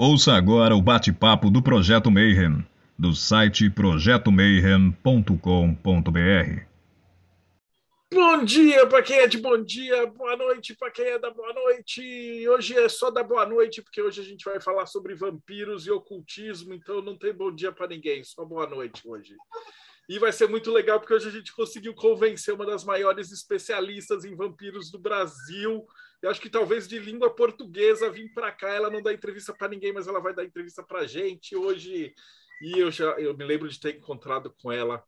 Ouça agora o bate-papo do Projeto Mayhem, do site projetomayhem.com.br. Bom dia para quem é de bom dia, boa noite para quem é da boa noite. Hoje é só da boa noite, porque hoje a gente vai falar sobre vampiros e ocultismo, então não tem bom dia para ninguém, só boa noite hoje. E vai ser muito legal, porque hoje a gente conseguiu convencer uma das maiores especialistas em vampiros do Brasil. Eu acho que talvez de língua portuguesa vir para cá. Ela não dá entrevista para ninguém, mas ela vai dar entrevista para gente hoje. E eu já eu me lembro de ter encontrado com ela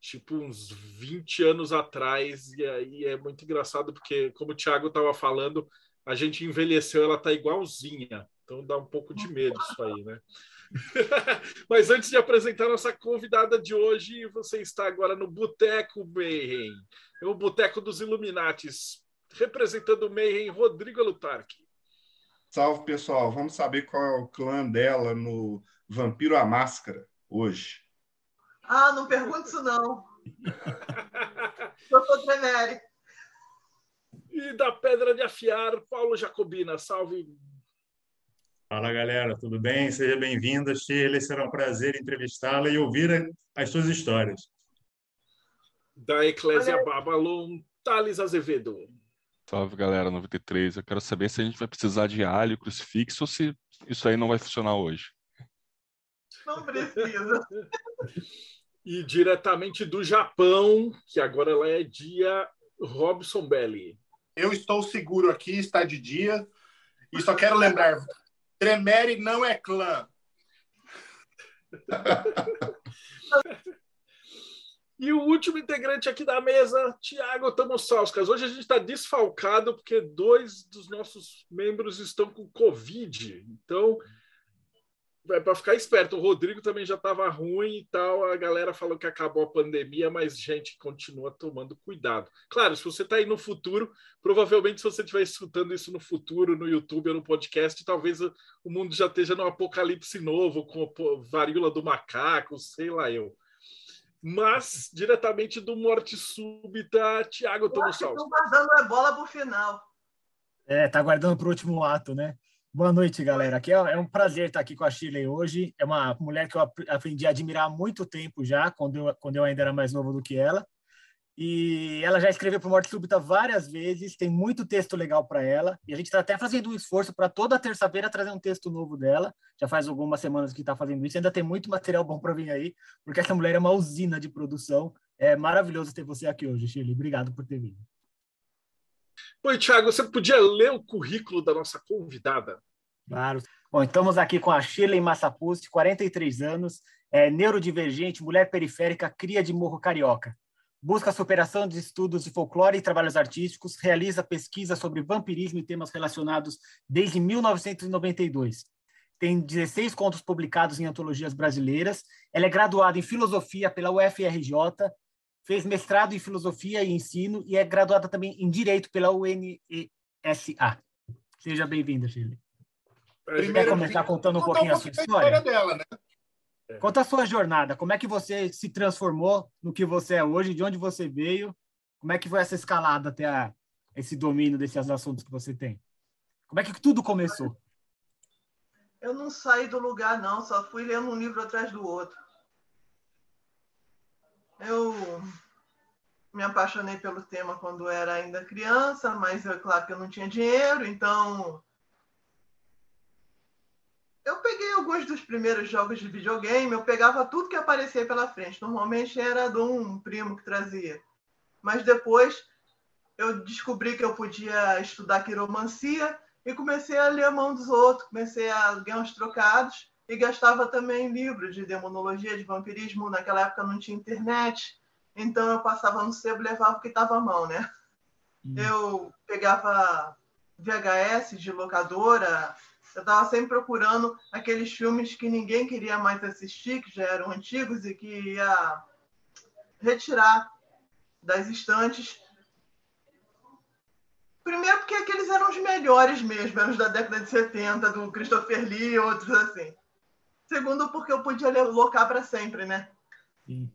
tipo uns 20 anos atrás. E aí é muito engraçado, porque, como o Thiago estava falando, a gente envelheceu, ela tá igualzinha. Então dá um pouco de medo isso aí, né? Mas antes de apresentar nossa convidada de hoje, você está agora no Boteco Mayhem, o Boteco dos Illuminates, representando o Mayhem, Rodrigo Lutarque. Salve, pessoal. Vamos saber qual é o clã dela no Vampiro à Máscara hoje. Ah, não pergunte isso, não. Eu sou Tremere. E da Pedra de Afiar, Paulo Jacobina. Salve, Fala galera, tudo bem? Seja bem-vinda, Shirley. Será um prazer entrevistá-la e ouvir as suas histórias. Da Eclésia Babylon, Thales Azevedo. Salve galera, 93. Eu quero saber se a gente vai precisar de alho, crucifixo ou se isso aí não vai funcionar hoje. Não precisa. e diretamente do Japão, que agora ela é dia, Robson Belli. Eu estou seguro aqui, está de dia. E só quero lembrar, Tremere não é clã. E o último integrante aqui da mesa, Tiago Tamosauskas. Hoje a gente está desfalcado porque dois dos nossos membros estão com Covid. Então, é para ficar esperto. O Rodrigo também já estava ruim e tal. A galera falou que acabou a pandemia, mas gente continua tomando cuidado. Claro, se você está aí no futuro, provavelmente se você estiver escutando isso no futuro, no YouTube ou no podcast, talvez o mundo já esteja no apocalipse novo, com varíola do macaco, sei lá eu. Mas, diretamente do Morte Súbita, Tiago Tomossal. Estão guardando a bola para o final. É, tá guardando para o último ato, né? Boa noite, galera. Aqui é, é um prazer estar aqui com a Shirley hoje. É uma mulher que eu aprendi a admirar há muito tempo já, quando eu, quando eu ainda era mais novo do que ela. E ela já escreveu para Morte Súbita várias vezes, tem muito texto legal para ela. E a gente está até fazendo um esforço para toda terça-feira trazer um texto novo dela. Já faz algumas semanas que está fazendo isso, ainda tem muito material bom para vir aí, porque essa mulher é uma usina de produção. É maravilhoso ter você aqui hoje, Shirley. Obrigado por ter vindo. Oi, Thiago, você podia ler o currículo da nossa convidada? Claro. Bom, estamos aqui com a Shirley Massapusti, 43 anos, é neurodivergente, mulher periférica, cria de morro carioca. Busca superação de estudos de folclore e trabalhos artísticos, realiza pesquisa sobre vampirismo e temas relacionados desde 1992. Tem 16 contos publicados em antologias brasileiras. Ela é graduada em filosofia pela UFRJ, fez mestrado em filosofia e ensino e é graduada também em direito pela UNESA. Seja bem-vinda, Shirley. Primeiro, quer começar contando um pouquinho a sua história? história dela, né? Conta a sua jornada. Como é que você se transformou no que você é hoje? De onde você veio? Como é que foi essa escalada até a, esse domínio desses assuntos que você tem? Como é que tudo começou? Eu não saí do lugar, não. Só fui lendo um livro atrás do outro. Eu me apaixonei pelo tema quando era ainda criança, mas é claro que eu não tinha dinheiro, então eu peguei alguns dos primeiros jogos de videogame, eu pegava tudo que aparecia pela frente. Normalmente era de um primo que trazia. Mas depois eu descobri que eu podia estudar quiromancia e comecei a ler a mão dos outros, comecei a ganhar uns trocados e gastava também livros de demonologia, de vampirismo. Naquela época não tinha internet, então eu passava no sebo e levava o que estava à mão, né? Hum. Eu pegava VHS de locadora, eu estava sempre procurando aqueles filmes que ninguém queria mais assistir, que já eram antigos e que ia retirar das estantes. Primeiro porque aqueles eram os melhores mesmo, eram os da década de 70, do Christopher Lee e outros assim. Segundo, porque eu podia locar para sempre, né? Sim.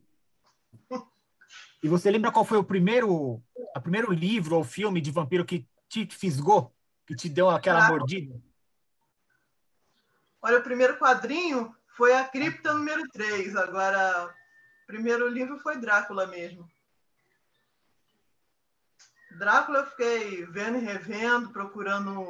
E você lembra qual foi o primeiro, o primeiro livro ou filme de vampiro que te fisgou, que te deu aquela claro. mordida? Olha, o primeiro quadrinho foi a Cripta número 3. Agora, o primeiro livro foi Drácula mesmo. Drácula eu fiquei vendo e revendo, procurando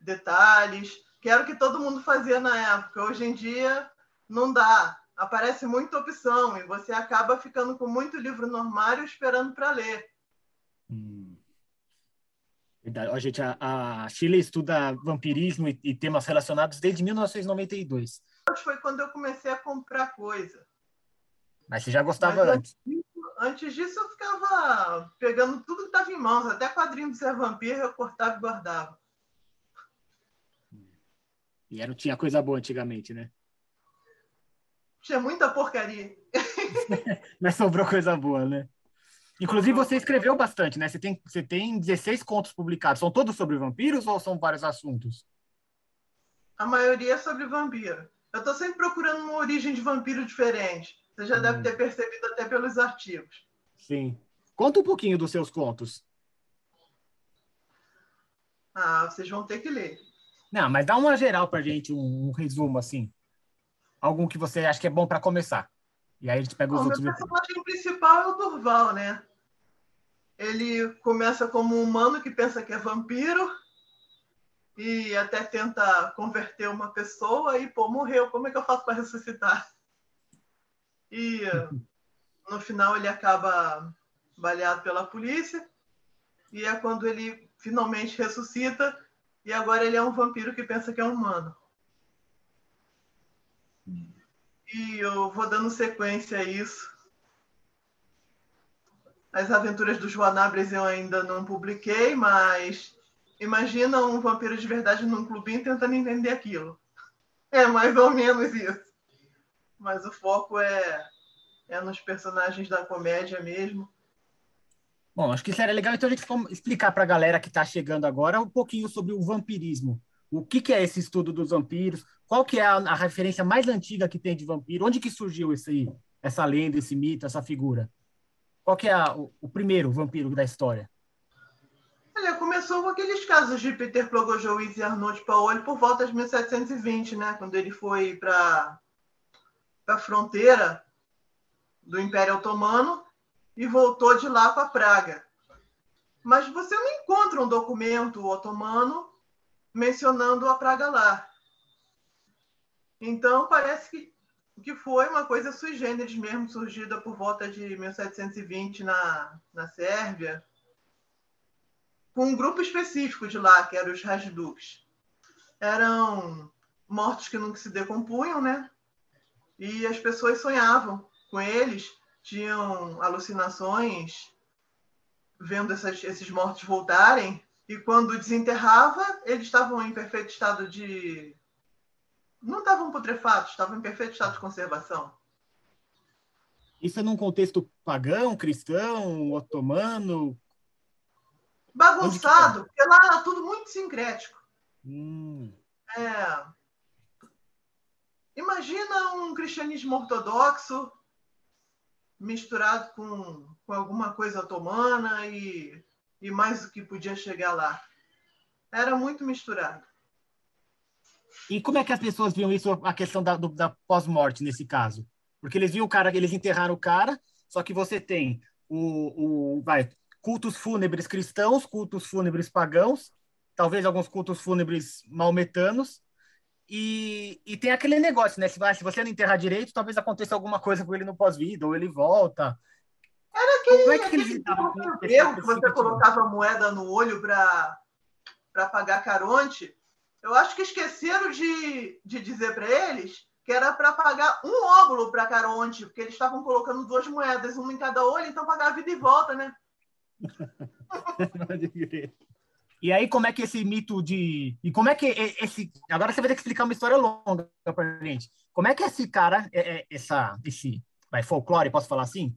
detalhes, que era o que todo mundo fazia na época. Hoje em dia não dá, aparece muita opção e você acaba ficando com muito livro no armário esperando para ler. Hum. Verdade. Ó, gente, a, a Chile estuda vampirismo e, e, temas relacionados desde 1992. Foi quando eu comecei a comprar coisa. Mas você já gostava Mas, antes? Antes disso, eu ficava pegando tudo que estava em mãos, até quadrinho de ser vampiro eu cortava e guardava. E era, tinha coisa boa antigamente, né? Tinha muita porcaria. Mas sobrou coisa boa, né? Inclusive, você escreveu bastante, né? Você tem, você tem 16 contos publicados. São todos sobre vampiros ou são vários assuntos? A maioria é sobre vampiro. Eu estou sempre procurando uma origem de vampiro diferente. Você já hum. deve ter percebido até pelos artigos. Sim. Conta um pouquinho dos seus contos. Ah, vocês vão ter que ler. Não, mas dá uma geral pra gente, um, um resumo, assim. Algum que você acha que é bom para começar. E aí a gente pega os Bom, outros. O personagem principal é o Durval, né? Ele começa como um humano que pensa que é vampiro e até tenta converter uma pessoa e, pô, morreu. Como é que eu faço para ressuscitar? E no final ele acaba baleado pela polícia. E é quando ele finalmente ressuscita. E agora ele é um vampiro que pensa que é humano. E eu vou dando sequência a isso. As aventuras dos Joanabres eu ainda não publiquei, mas imagina um vampiro de verdade num clubinho tentando entender aquilo. É mais ou menos isso mas o foco é, é nos personagens da comédia mesmo. Bom, acho que isso era legal, então a gente explicar para a galera que está chegando agora um pouquinho sobre o vampirismo. O que, que, é esse estudo dos vampiros? Qual que é a, a, referência mais antiga que tem de vampiro? Onde que surgiu esse, essa lenda, esse mito, essa figura? Qual que é a, o, o, primeiro vampiro da história? Olha, começou com aqueles casos de Peter Plogojowicz e Arnaud Paoli por volta de 1720, né? Quando ele foi para da fronteira do Império Otomano e voltou de lá para Praga. Mas você não encontra um documento otomano mencionando a Praga lá. Então, parece que, que foi uma coisa sui generis mesmo, surgida por volta de 1720 na, na Sérvia, com um grupo específico de lá, que eram os Rajduks. Eram mortos que nunca se decompunham, né? e as pessoas sonhavam com eles, tinham alucinações vendo essas, esses mortos voltarem, e quando desenterrava, eles estavam em perfeito estado de. Não estavam putrefatos, estavam em perfeito estado de conservação. Isso é num contexto pagão, cristão, otomano? Bagunçado, porque lá era tudo muito sincrético. Hum. É, Imagina um cristianismo ortodoxo misturado com, com alguma coisa otomana e, e mais o que podia chegar lá. Era muito misturado. E como é que as pessoas viam isso, a questão da, da pós-morte nesse caso? Porque eles viam o cara, eles enterraram o cara, só que você tem o, o vai, cultos fúnebres cristãos, cultos fúnebres pagãos, talvez alguns cultos fúnebres maometanos, e, e tem aquele negócio, né? Se, vai, se você não enterrar direito, talvez aconteça alguma coisa com ele no pós-vida, ou ele volta. Era aquele, Como é que, aquele que você colocava moeda no olho para pagar Caronte. Eu acho que esqueceram de, de dizer para eles que era para pagar um óvulo para Caronte, porque eles estavam colocando duas moedas, uma em cada olho, então pagar a vida e volta, né? E aí, como é que esse mito de. E como é que esse. Agora você vai ter que explicar uma história longa pra gente. Como é que esse cara, é, é, essa, esse vai, folclore, posso falar assim?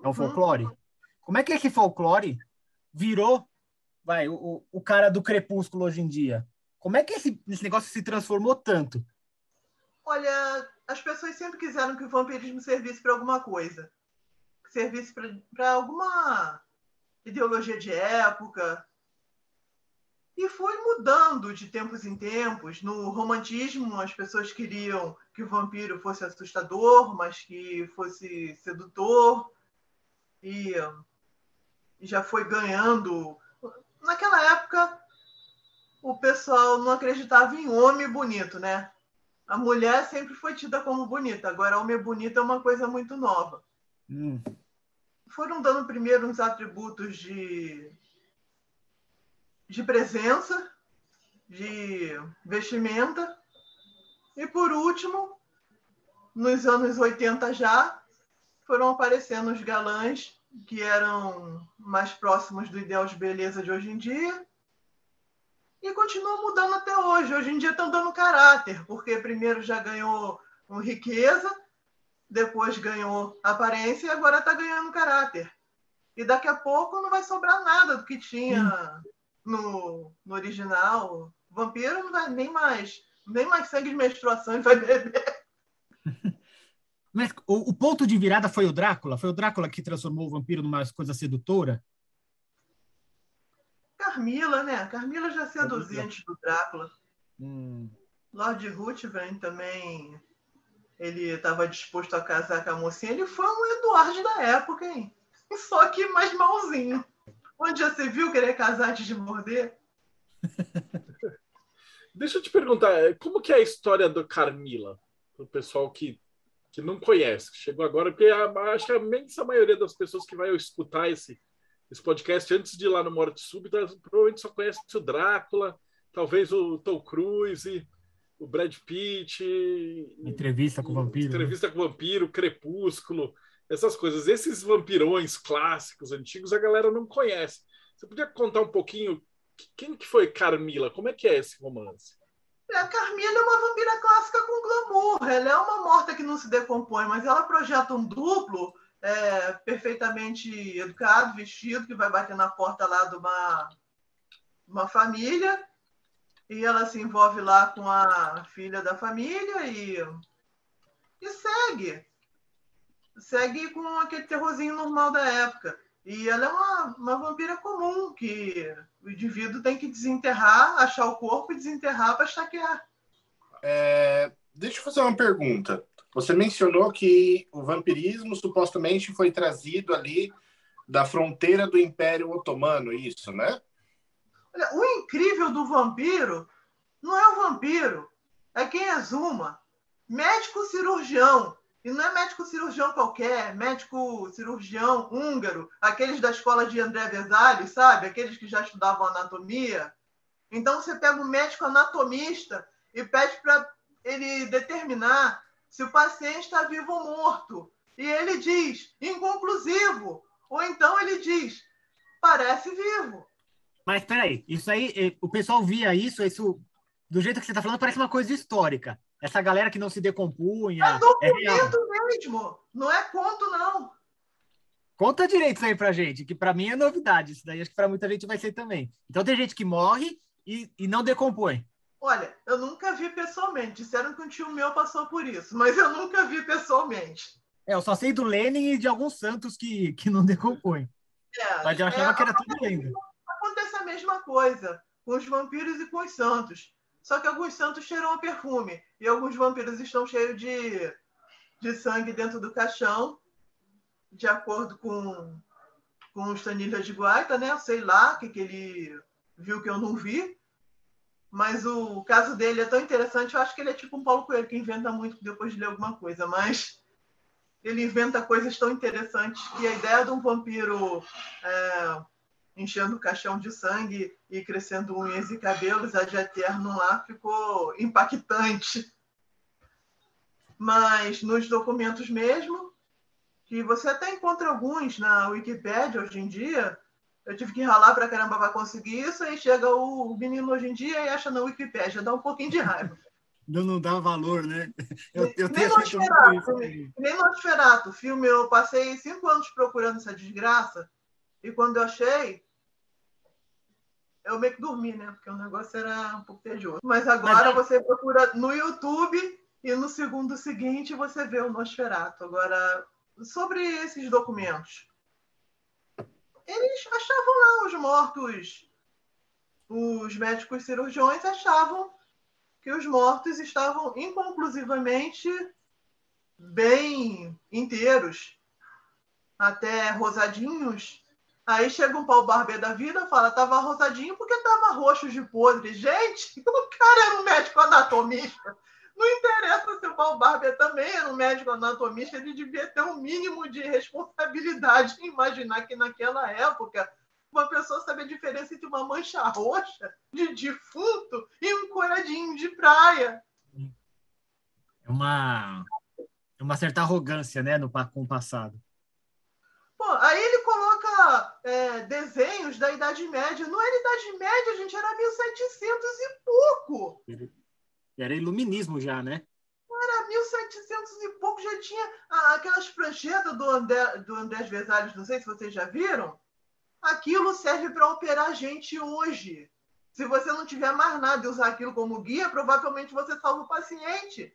É um uhum. folclore? Como é que esse folclore virou vai, o, o cara do crepúsculo hoje em dia? Como é que esse, esse negócio se transformou tanto? Olha, as pessoas sempre quiseram que o vampirismo servisse para alguma coisa. Servisse para alguma ideologia de época, E foi mudando de tempos em tempos. No romantismo, as pessoas queriam que o vampiro fosse assustador, mas que fosse sedutor. E, já foi ganhando. Naquela época, o pessoal não acreditava em homem bonito, né? A mulher sempre foi tida como bonita, agora homem bonito é uma coisa muito nova. Hum. Foram dando primeiro uns atributos de de presença, de vestimenta. E por último, nos anos 80 já, foram aparecendo os galãs que eram mais próximos do ideal de beleza de hoje em dia. E continua mudando até hoje. Hoje em dia estão dando caráter, porque primeiro já ganhou riqueza, depois ganhou aparência e agora está ganhando caráter. E daqui a pouco não vai sobrar nada do que tinha no, no original, o vampiro não vai nem mais, nem mais sangue de menstruação e vai beber. Mas o, o, ponto de virada foi o Drácula? Foi o Drácula que transformou o vampiro numa coisa sedutora? Carmila, né? Carmila já seduzia antes do Drácula. Hum. Lord Ruthven também, ele estava disposto a casar com a mocinha. Ele foi um Eduardo da época, hein? Só que mais malzinho. Onde já você viu querer casar antes de morder? Deixa eu te perguntar, como que é a história do Carmila? Para o pessoal que, que não conhece, que chegou agora, porque acho que a imensa maioria das pessoas que vai escutar esse, esse podcast antes de ir lá no Morte Súbita, provavelmente só conhece o Drácula, talvez o Tom Cruise, o Brad Pitt. Entrevista com o vampiro. Né? Entrevista com o vampiro, Crepúsculo essas coisas. Esses vampirões clássicos, antigos, a galera não conhece. Você podia contar um pouquinho quem que foi Carmila? Como é que é esse romance? A Carmila é uma vampira clássica com glamour. Ela é uma morta que não se decompõe, mas ela projeta um duplo é, perfeitamente educado, vestido, que vai bater na porta lá de uma, uma família. E ela se envolve lá com a filha da família e, e segue segue com aquele terrorzinho normal da época. E ela é uma, uma vampira comum, que o indivíduo tem que desenterrar, achar o corpo e desenterrar para estaquear. É, deixa eu fazer uma pergunta. Você mencionou que o vampirismo supostamente foi trazido ali da fronteira do Império Otomano, isso, né? Olha, o incrível do vampiro não é o vampiro, é quem exuma. Médico cirurgião e não é médico cirurgião qualquer, médico cirurgião húngaro, aqueles da escola de André Vesali, sabe? Aqueles que já estudavam anatomia. Então você pega um médico anatomista e pede para ele determinar se o paciente está vivo ou morto. E ele diz, inconclusivo. Ou então ele diz, parece vivo. Mas peraí, isso aí, eh, o pessoal via isso, isso do jeito que você está falando, parece uma coisa histórica. Essa galera que não se decompunha. É documento é mesmo, não é conto, não. Conta direito isso aí pra gente, que para mim é novidade. Isso daí acho que para muita gente vai ser também. Então tem gente que morre e, e não decompõe. Olha, eu nunca vi pessoalmente. Disseram que um tio meu passou por isso, mas eu nunca vi pessoalmente. É, eu só sei do Lenin e de alguns santos que, que não decompõem. É, mas eu achava é, que era tudo lenda. Acontece a mesma coisa com os vampiros e com os santos. Só que alguns santos cheiram a perfume e alguns vampiros estão cheios de, de sangue dentro do caixão, de acordo com, com o Stanilha de Guaita, né? Sei lá o que, que ele viu que eu não vi. Mas o caso dele é tão interessante, eu acho que ele é tipo um Paulo Coelho, que inventa muito depois de ler alguma coisa, mas ele inventa coisas tão interessantes que a ideia de um vampiro é, enchendo o caixão de sangue e crescendo unhas e cabelos, a de eterno lá ficou impactante. Mas nos documentos mesmo, que você até encontra alguns na Wikipédia hoje em dia, eu tive que ralar para caramba para conseguir isso, aí chega o menino hoje em dia e acha na Wikipédia, dá um pouquinho de raiva. Não, não dá valor, né? Eu, eu nem, Nosferato, nem Nosferato, filme, eu passei cinco anos procurando essa desgraça, e quando eu achei, eu meio que dormi, né? Porque o negócio era um pouco tedioso. Mas agora Mas... você procura no YouTube e no segundo seguinte você vê o Nosferato. Agora, sobre esses documentos, eles achavam lá os mortos os médicos cirurgiões achavam que os mortos estavam inconclusivamente bem inteiros, até rosadinhos. Aí chega um pau barbeiro da vida fala, tava rosadinho porque tava roxo de podre. Gente, o cara era um médico anatomista. Não interessa se o pau barbeiro também era um médico anatomista, ele devia ter um mínimo de responsabilidade em imaginar que naquela época uma pessoa sabe a diferença entre uma mancha roxa de defunto e um coradinho de praia. É uma, é uma certa arrogância, né, no, com o passado. Aí ele coloca é, desenhos da Idade Média. Não era Idade Média, gente, era 1700 e pouco. Era iluminismo já, né? Era 1700 e pouco, já tinha aquelas pranchetas do, André, do Andrés não sei se vocês já viram aquilo serve para operar gente hoje. Se você não tiver mais nada e usar aquilo como guia, provavelmente você salva o paciente.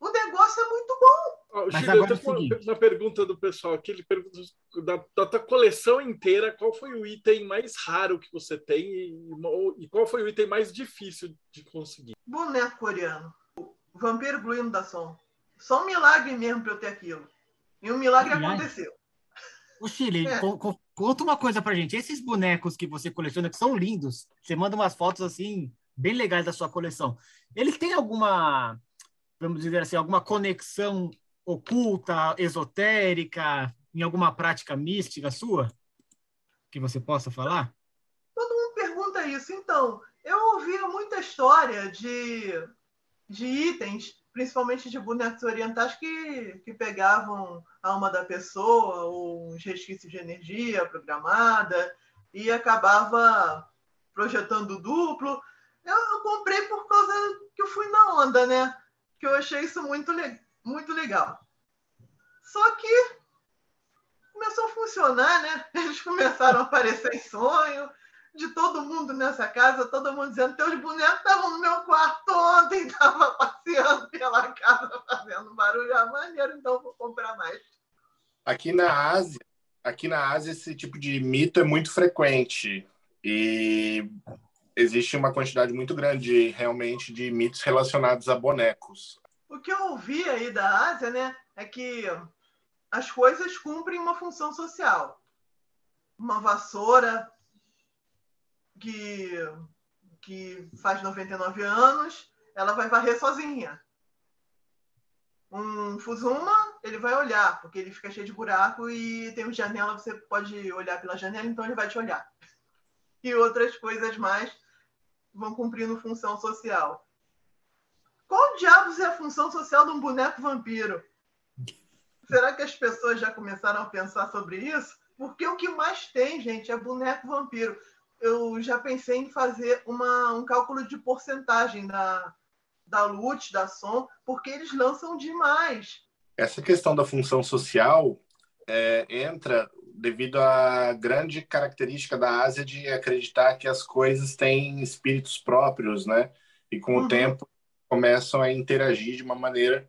O negócio é muito bom. Mas agora eu tenho é uma, uma, pergunta do pessoal aqui. Ele pergunta da, da tua coleção inteira, qual foi o item mais raro que você tem e, e qual foi o item mais difícil de conseguir? Boneco coreano. O vampiro Gluino da Som. Só um milagre mesmo para eu ter aquilo. E um milagre aconteceu. O Chile, é. conta uma coisa pra gente. Esses bonecos que você coleciona, que são lindos, você manda umas fotos assim, bem legais da sua coleção. Eles têm alguma, vamos dizer assim, alguma conexão oculta, esotérica, em alguma prática mística sua? Que você possa falar? Todo mundo pergunta isso. Então, eu ouvi muita história de, de itens principalmente de bonecos orientais que, que pegavam a alma da pessoa ou uns resquícios de energia programada e acabava projetando duplo. Eu, eu, comprei por causa que eu fui na onda, né? Que eu achei isso muito, muito legal. Só que começou a funcionar, né? Eles começaram a aparecer em sonho, de todo mundo nessa casa, todo mundo dizendo: teus bonecos estavam no meu quarto ontem, estava passeando pela casa fazendo barulho, é maneiro, então vou comprar mais. Aqui na Ásia, aqui na Ásia esse tipo de mito é muito frequente e existe uma quantidade muito grande realmente de mitos relacionados a bonecos. O que eu ouvi aí da Ásia, né, é que as coisas cumprem uma função social. Uma vassoura que, que faz 99 anos, ela vai varrer sozinha. Um Fusuma, ele vai olhar, porque ele fica cheio de buraco e tem uma janela, você pode olhar pela janela, então ele vai te olhar. E outras coisas mais vão cumprindo função social. Qual diabos é a função social de um boneco vampiro? Será que as pessoas já começaram a pensar sobre isso? Porque o que mais tem, gente, é boneco vampiro eu já pensei em fazer uma, um cálculo de porcentagem da, da LUT, da SOM, porque eles lançam demais. Essa questão da função social é, entra devido à grande característica da Ásia de acreditar que as coisas têm espíritos próprios, né? E com uhum. o tempo começam a interagir de uma maneira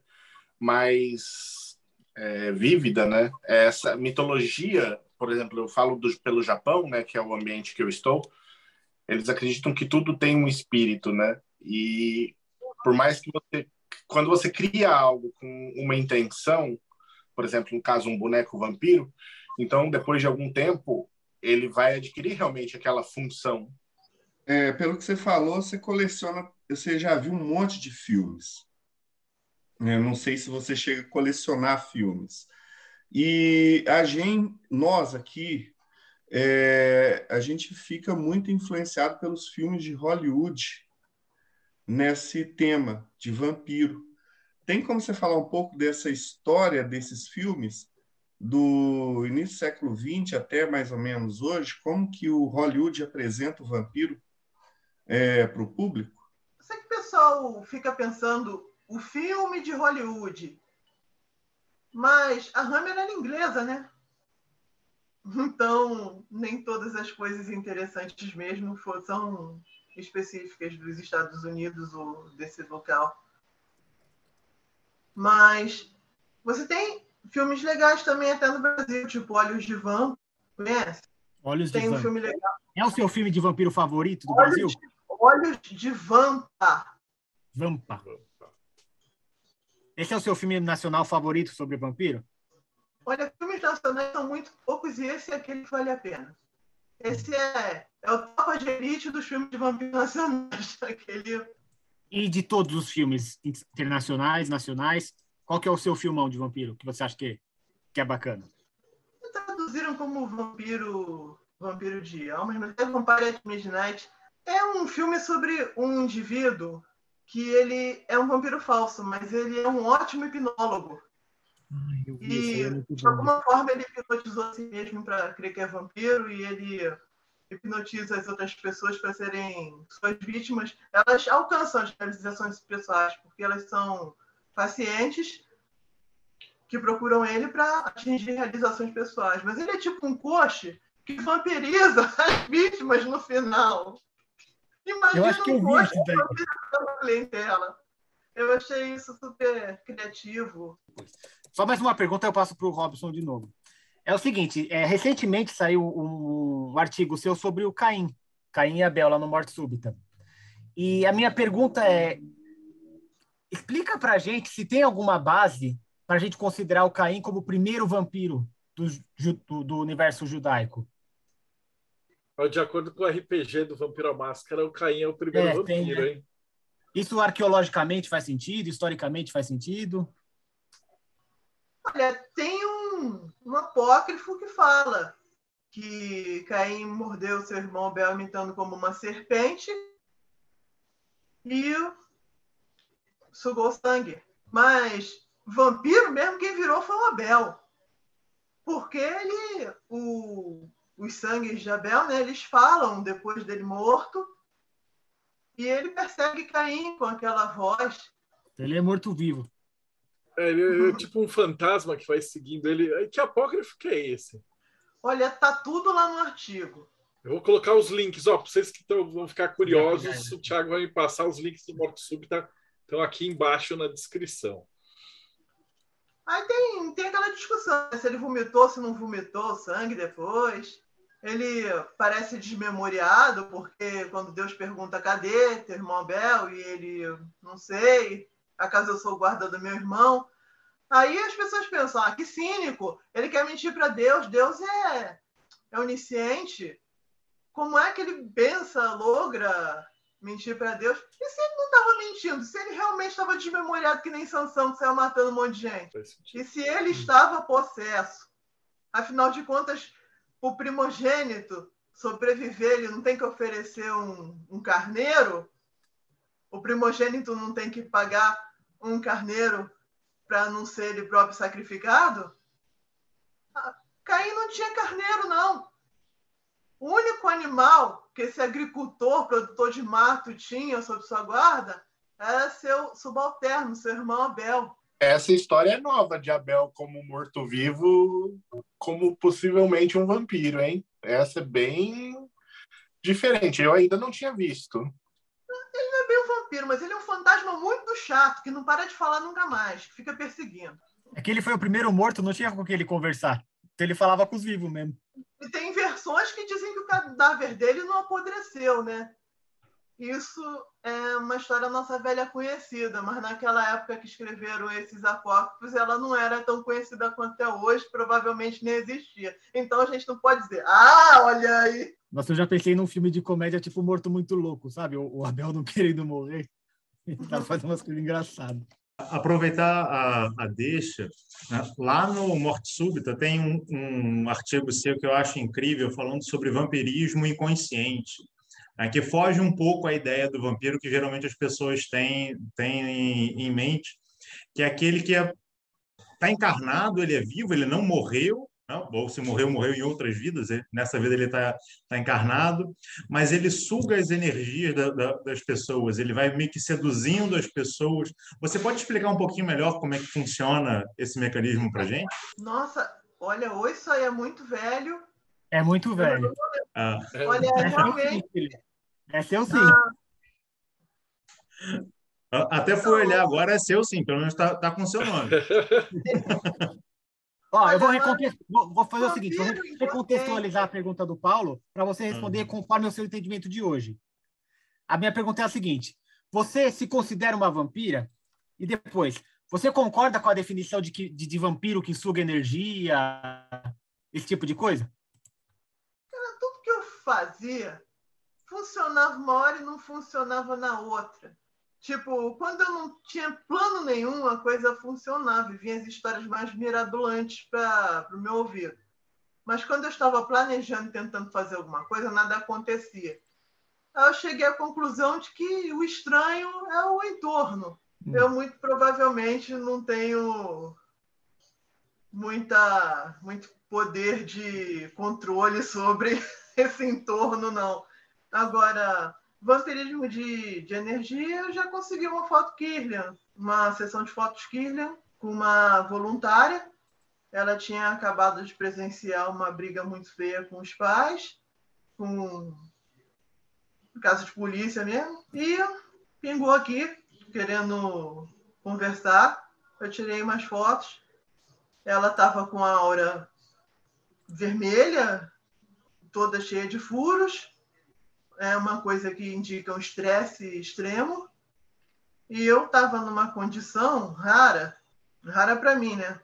mais é, vívida, né? Essa mitologia por exemplo, eu falo do, pelo Japão, né, que é o ambiente que eu estou, eles acreditam que tudo tem um espírito, né? E por mais que você, quando você cria algo com uma intenção, por exemplo, no caso um boneco vampiro, então depois de algum tempo ele vai adquirir realmente aquela função. É, pelo que você falou, você coleciona, você já viu um monte de filmes. Eu não sei se você chega a colecionar filmes. E a gente, nós aqui, é, a gente fica muito influenciado pelos filmes de Hollywood nesse tema de vampiro. Tem como você falar um pouco dessa história desses filmes do início do século XX até mais ou menos hoje? Como que o Hollywood apresenta o vampiro é, para o público? Sei que o pessoal fica pensando o filme de Hollywood mas a Hammer era inglesa, né? Então, nem todas as coisas interessantes mesmo são específicas dos Estados Unidos ou desse local. Mas você tem filmes legais também até no Brasil, tipo Olhos de Van, conhece? Olhos de Tem um Vampa. filme legal. É o seu filme de vampiro favorito do Olhos Brasil? de, Olhos de Vampa. Vampa. Esse é o seu filme nacional favorito sobre vampiro? Olha, filmes nacionais são muito poucos e esse é aquele que vale a pena. Esse é, é o topa de elite dos filmes de vampiro nacionais. Aquele, E de todos os filmes internacionais, nacionais, qual que é o seu filmão de vampiro que você acha que, que é bacana? traduziram como Vampiro Vampiro de Almas, mas é Vampire at Midnight. É um filme sobre um indivíduo que ele é um vampiro falso, mas ele é um ótimo hipnólogo. Ai, eu vi E, é de bom. alguma forma, ele hipnotizou a si mesmo para crer que é vampiro e ele hipnotiza as outras pessoas para serem suas vítimas. Elas alcançam as realizações pessoais, porque elas são pacientes que procuram ele para atingir realizações pessoais. Mas ele é tipo um coche que vampiriza as vítimas no final. Imagina Eu acho que eu um vi coche daí. vampirizando a. Eu achei isso super criativo. Só mais uma pergunta, eu passo para o Robson de novo. É o seguinte, é, recentemente saiu um, um artigo seu sobre o Caim, Caim e Abel, lá no Morte Súbita. E a minha pergunta é, explica para a gente se tem alguma base para a gente considerar o Caim como o primeiro vampiro do, do, do universo judaico. De acordo com o RPG do Vampiro à Máscara, o Caim é o primeiro É, tem, vampiro, né? hein? Isso arqueologicamente faz sentido? Historicamente faz sentido? Olha, tem um, um apócrifo que fala que Caim mordeu seu irmão Abel imitando como uma serpente e sugou sangue. Mas vampiro mesmo quem virou foi o Abel. Porque ele, o, os sangues de Abel, né, eles falam depois dele morto e ele persegue Caim com aquela voz. Ele é morto-vivo. É, ele é tipo um fantasma que vai seguindo ele. Que apócrifo que é esse? Olha, tá tudo lá no artigo. Eu vou colocar os links, ó, para vocês que tão, vão ficar curiosos, já. o Thiago vai me passar os links do Morte Súbita, estão aqui embaixo na descrição. Aí tem, tem aquela discussão, né? se ele vomitou, se não vomitou sangue depois. Ele parece desmemoriado, porque quando Deus pergunta cadê teu irmão Abel, e ele, não sei, acaso eu sou o guarda do meu irmão. Aí as pessoas pensam, ah, que cínico, ele quer mentir para Deus, Deus é, é onisciente. Como é que ele pensa, logra mentir para Deus? E se ele não estava mentindo? Se ele realmente estava desmemoriado que nem Sansão, que saiu matando um monte de gente? E se ele estava possesso? Afinal de contas, o primogênito sobreviver, ele não tem que oferecer um, um carneiro? O primogênito não tem que pagar um carneiro para não ser ele próprio sacrificado? Ah, Caim não tinha carneiro, não. O único animal que esse agricultor, produtor de mato, tinha sob sua guarda era seu subalterno, seu irmão Abel. Essa história é nova de Abel como morto-vivo, como possivelmente um vampiro, hein? Essa é bem diferente. Eu ainda não tinha visto. Ele não é bem um vampiro, mas ele é um fantasma muito chato, que não para de falar nunca mais, que fica perseguindo. É que ele foi o primeiro morto, não tinha com quem ele conversar. Então ele falava com os vivos mesmo. E tem versões que dizem que o cadáver dele não apodreceu, né? Isso é uma história nossa velha conhecida, mas naquela época que escreveram esses apócrifos, ela não era tão conhecida quanto é hoje, provavelmente nem existia. Então a gente não pode dizer, ah, olha aí. Nossa, eu já pensei num filme de comédia tipo Morto Muito Louco, sabe? O, o Abel não querendo morrer. Ele tá fazendo umas coisas engraçadas. Aproveitar a, a deixa, né? lá no Morte Súbita tem um, um artigo seu que eu acho incrível, falando sobre vampirismo inconsciente, né? que foge um pouco à ideia do vampiro que geralmente as pessoas têm, têm em, em mente, que é aquele que está é, encarnado, ele é vivo, ele não morreu, não, ou se morreu, morreu em outras vidas, ele, nessa vida ele está tá encarnado, mas ele suga as energias da, da, das pessoas, ele vai meio que seduzindo as pessoas. Você pode explicar um pouquinho melhor como é que funciona esse mecanismo para gente? Nossa, olha, ou isso aí é muito velho. É muito velho. Ah. Olha, é realmente. É seu sim. Ah. Até fui olhar agora, é seu sim, pelo menos está tá com seu nome. Ó, eu vou, Olha, reconte- vou- vou fazer o seguinte, vou recontextualizar a pergunta do Paulo para você responder Uhum. conforme o seu entendimento de hoje. A minha pergunta é a seguinte: você se considera uma vampira? E depois, você concorda com a definição de, que, de, de vampiro que suga energia, esse tipo de coisa? tudo que eu fazia funcionava uma hora e não funcionava na outra. Tipo, quando eu não tinha plano nenhum, a coisa funcionava e vinha as histórias mais mirabolantes para o meu ouvido. Mas quando eu estava planejando, tentando fazer alguma coisa, nada acontecia. Aí eu cheguei à conclusão de que o estranho é o entorno. Hum. Eu, muito provavelmente, não tenho muita, muito poder de controle sobre esse entorno, não. Agora, vampirismo de, de energia, eu já consegui uma foto Kirlian, uma sessão de fotos Kirlian com uma voluntária. Ela tinha acabado de presenciar uma briga muito feia com os pais, com caso de polícia mesmo, e pingou aqui, querendo conversar. Eu tirei umas fotos. Ela estava com a aura vermelha, toda cheia de furos. É uma coisa que indica um estresse extremo. E eu estava numa condição rara, rara para mim, né?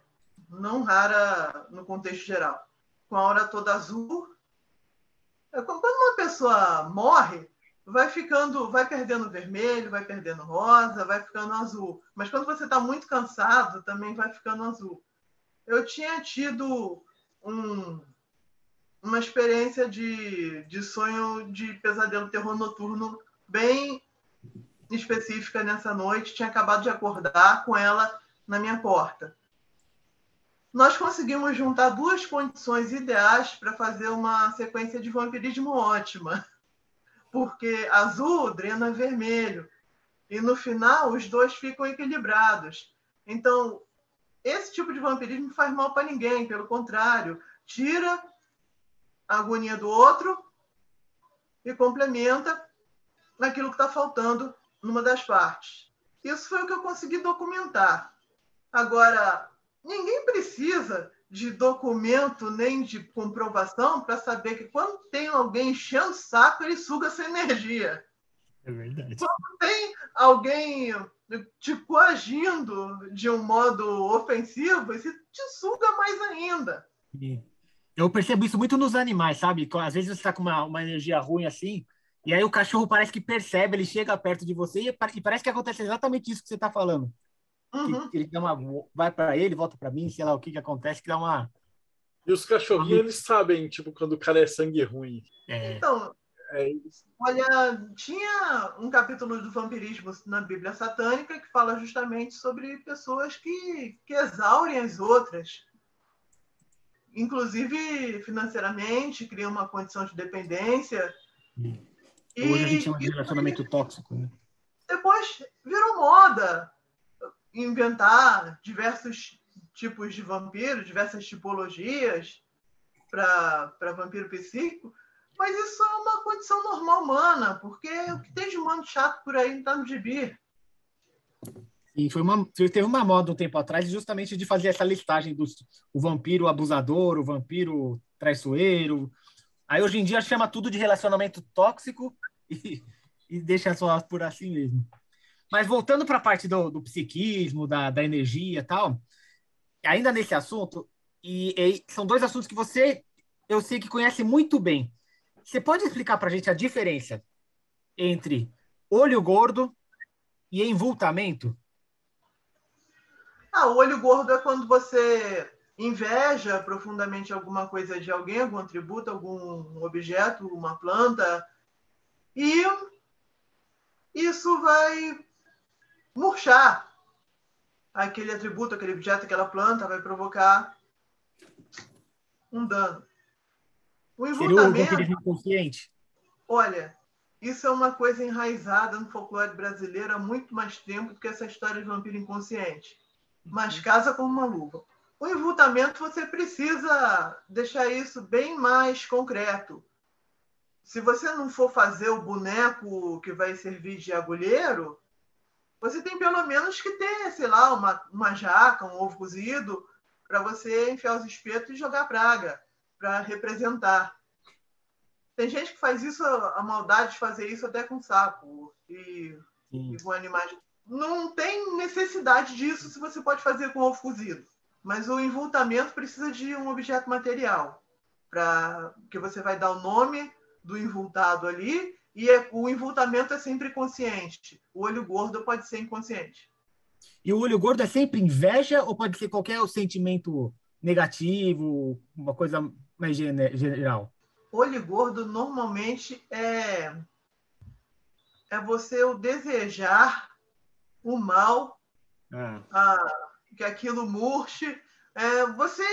Não rara no contexto geral. Com a aura toda azul. É Quando uma pessoa morre, vai ficando, vai perdendo vermelho, vai perdendo rosa, vai ficando azul. Mas quando você está muito cansado, também vai ficando azul. Eu tinha tido um, uma experiência de, de sonho de pesadelo terror noturno bem específica nessa noite. Tinha acabado de acordar com ela na minha porta. Nós conseguimos juntar duas condições ideais para fazer uma sequência de vampirismo ótima porque azul drena vermelho. E no final, os dois ficam equilibrados. Então, esse tipo de vampirismo faz mal para ninguém, pelo contrário, tira a agonia do outro e complementa aquilo que está faltando numa das partes. Isso foi o que eu consegui documentar. Agora, ninguém precisa de documento nem de comprovação para saber que quando tem alguém enchendo o saco, ele suga essa energia. É verdade. Tem alguém te coagindo de um modo ofensivo, esse te suga mais ainda. Eu percebo isso muito nos animais, sabe? Às vezes você está com uma, uma energia ruim assim, e aí o cachorro parece que percebe, ele chega perto de você e, e parece que acontece exatamente isso que você está falando. Uhum. Que ele dá uma, vai para ele, volta para mim, sei lá o que que acontece, que dá uma. E os cachorrinhos, eles sabem, tipo, quando o cara é sangue ruim. É, Então, É isso. olha, tinha um capítulo do vampirismo na Bíblia Satânica que fala justamente sobre pessoas que, que exaurem as outras. Inclusive financeiramente, criam uma condição de dependência. hoje a gente chama de relacionamento tóxico, né? depois virou moda inventar diversos tipos de vampiro, diversas tipologias para vampiro psíquico, mas isso é uma condição normal humana, porque o que tem de humano chato por aí não está no gibi. E foi uma, teve uma moda um tempo atrás justamente de fazer essa listagem dos o vampiro abusador, o vampiro traiçoeiro. Aí hoje em dia chama tudo de relacionamento tóxico e, e deixa só por assim mesmo. Mas voltando para a parte do, do psiquismo, da, da energia e tal, ainda nesse assunto, e, e são dois assuntos que você, eu sei que conhece muito bem. Você pode explicar para a gente a diferença entre olho gordo e envultamento? Ah, o olho gordo é quando você inveja profundamente alguma coisa de alguém, algum atributo, algum objeto, uma planta, e isso vai murchar aquele atributo, aquele objeto, aquela planta, vai provocar um dano. O Seria o envolvimento, inconsciente? olha, isso é uma coisa enraizada no folclore brasileiro há muito mais tempo do que essa história de vampiro inconsciente. Mas casa como uma luva. O envoltamento você precisa deixar isso bem mais concreto. Se você não for fazer o boneco que vai servir de agulheiro, você tem pelo menos que ter, sei lá, uma, uma jaca, um ovo cozido, para você enfiar os espetos e jogar praga, para representar. Tem gente que faz isso, a maldade de fazer isso até com sapo e, e com animais. Não tem necessidade disso se você pode fazer com ovo cozido. Mas o envoltamento precisa de um objeto material, para que você vai dar o nome do envoltado ali e é, o envoltamento é sempre consciente. O olho gordo pode ser inconsciente. E o olho gordo é sempre inveja ou pode ser qualquer sentimento negativo, uma coisa mais geral? Olho gordo normalmente é é você o desejar o mal, ah. a, que aquilo murche. É, você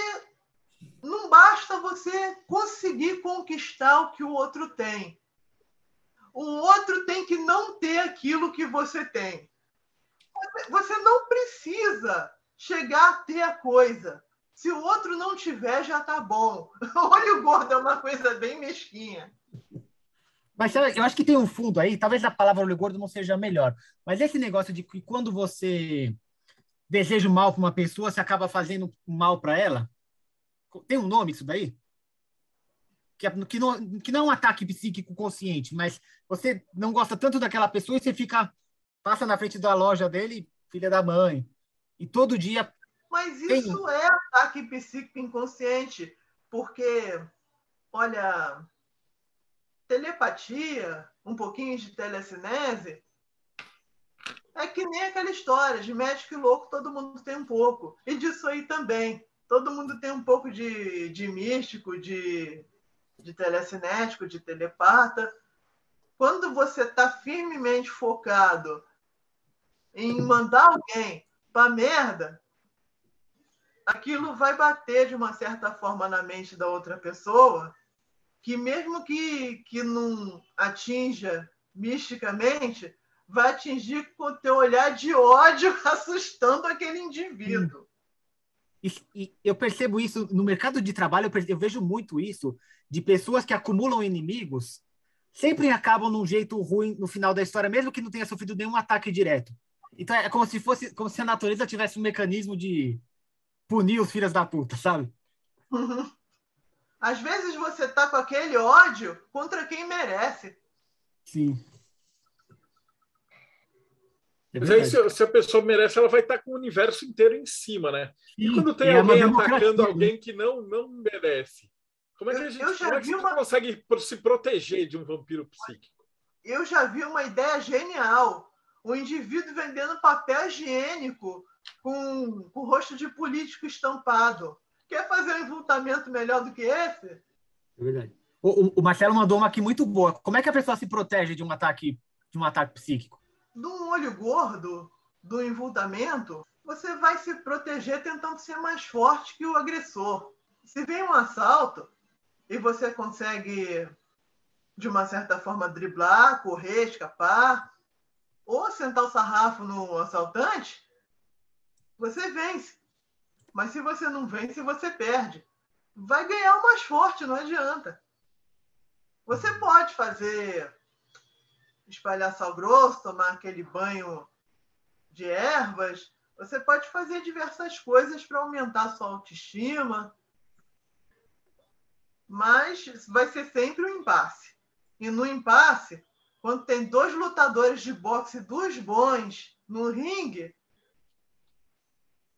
não basta você conseguir conquistar o que o outro tem o outro tem que não ter aquilo que você tem. Você não precisa chegar a ter a coisa. Se o outro não tiver, já tá bom. Olho gordo é uma coisa bem mesquinha. Mas eu acho que tem um fundo aí, talvez a palavra olho gordo não seja melhor, mas esse negócio de que quando você deseja mal para uma pessoa, você acaba fazendo mal para ela? Tem um nome isso daí? que, é, que, não, que não é um ataque psíquico consciente, mas você não gosta tanto daquela pessoa e você fica, passa na frente da loja dele, filha da mãe, e todo dia. Mas isso tem... é ataque psíquico inconsciente, porque, olha, telepatia, um pouquinho de telecinese, é que nem aquela história de médico e louco, todo mundo tem um pouco. E disso aí também. Todo mundo tem um pouco de, de místico, de de telecinético, de telepata. Quando você está firmemente focado em mandar alguém para merda, aquilo vai bater de uma certa forma na mente da outra pessoa, que mesmo que, que não atinja misticamente, vai atingir com o teu olhar de ódio, assustando aquele indivíduo. E, e, eu percebo isso no mercado de trabalho, eu, percebo, eu, vejo muito isso de pessoas que acumulam inimigos, sempre acabam num jeito ruim no final da história, mesmo que não tenha sofrido nenhum ataque direto. Então é como se fosse, como se a natureza tivesse um mecanismo de punir os filhos da puta, sabe? Uhum. Às vezes você tá com aquele ódio contra quem merece. Sim. É Mas aí, se, se, a pessoa merece, ela vai estar com o universo inteiro em cima, né? Sim, e quando tem e é alguém é atacando alguém que não, não merece, como é que a gente, como é que uma... consegue se proteger de um vampiro psíquico? Eu já vi uma ideia genial. O indivíduo vendendo papel higiênico com, com o rosto de político estampado. Quer fazer um envoltamento melhor do que esse? É verdade. O, o, Marcelo mandou uma aqui muito boa. Como é que a pessoa se protege de um ataque, de um ataque psíquico? de um olho gordo, do envoltamento, você vai se proteger tentando ser mais forte que o agressor. Se vem um assalto e você consegue, de uma certa forma, driblar, correr, escapar, ou sentar o sarrafo no assaltante, você vence. Mas se você não vence, você perde. Vai ganhar o mais forte, não adianta. Você pode fazer espalhar sal grosso, tomar aquele banho de ervas. Você pode fazer diversas coisas para aumentar a sua autoestima, mas vai ser sempre um impasse. E no impasse, quando tem dois lutadores de boxe, dois bons no ringue,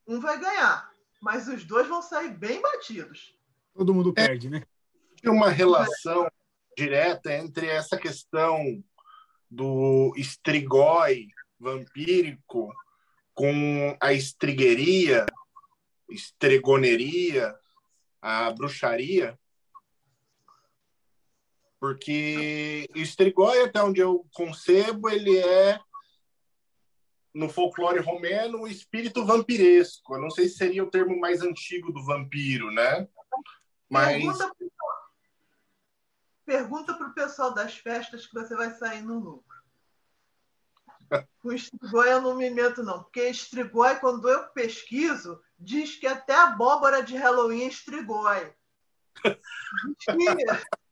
um vai ganhar, mas os dois vão sair bem batidos. Todo mundo perde, né? Tem uma relação direta entre essa questão do estrigói vampírico com a estrigueria, estregoneria, a bruxaria, porque o estrigói, até onde eu concebo, ele é no folclore romeno o espírito vampiresco. Eu não sei se seria o termo mais antigo do vampiro, né? Mas Pergunta para o pessoal das festas que você vai sair no lucro. O estrigói eu não me meto, não. Porque estrigói, quando eu pesquiso, diz que até abóbora de Halloween é estrigói.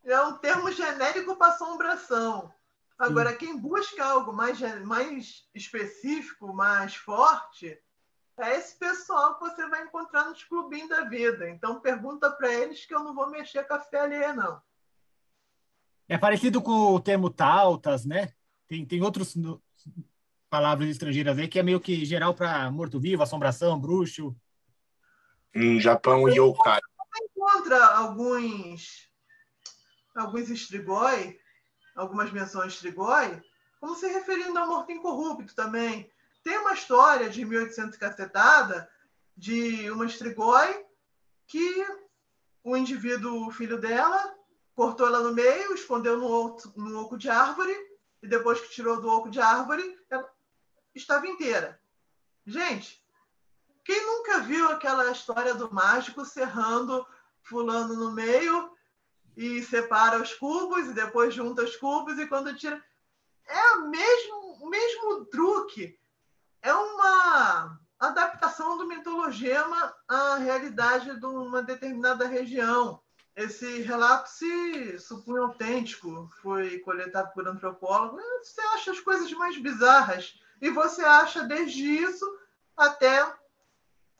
é um termo genérico para assombração. Agora, quem busca algo mais, mais específico, mais forte, É esse pessoal que você vai encontrar nos clubinhos da vida. Então pergunta para eles que eu não vou mexer com a fé alheia, não. É parecido com o termo tautas, né? Tem, tem outras palavras estrangeiras aí que é meio que geral para morto-vivo, assombração, bruxo. Em Japão, yokai. Você encontra alguns alguns estrigói, algumas menções estrigói, como se referindo ao morto incorrupto também. Tem uma história de 1800 cacetada de uma estrigói que o indivíduo, o filho dela, cortou ela no meio, escondeu no, oco, no oco de árvore, e depois que tirou do oco de árvore, ela estava inteira. Gente, quem nunca viu aquela história do mágico serrando fulano no meio e separa os cubos e depois junta os cubos e quando tira. É o mesmo, mesmo truque. É uma adaptação do mitologema à realidade de uma determinada região. Esse relato se supõe autêntico, foi coletado por antropólogos. Você acha as coisas mais bizarras. E você acha desde isso até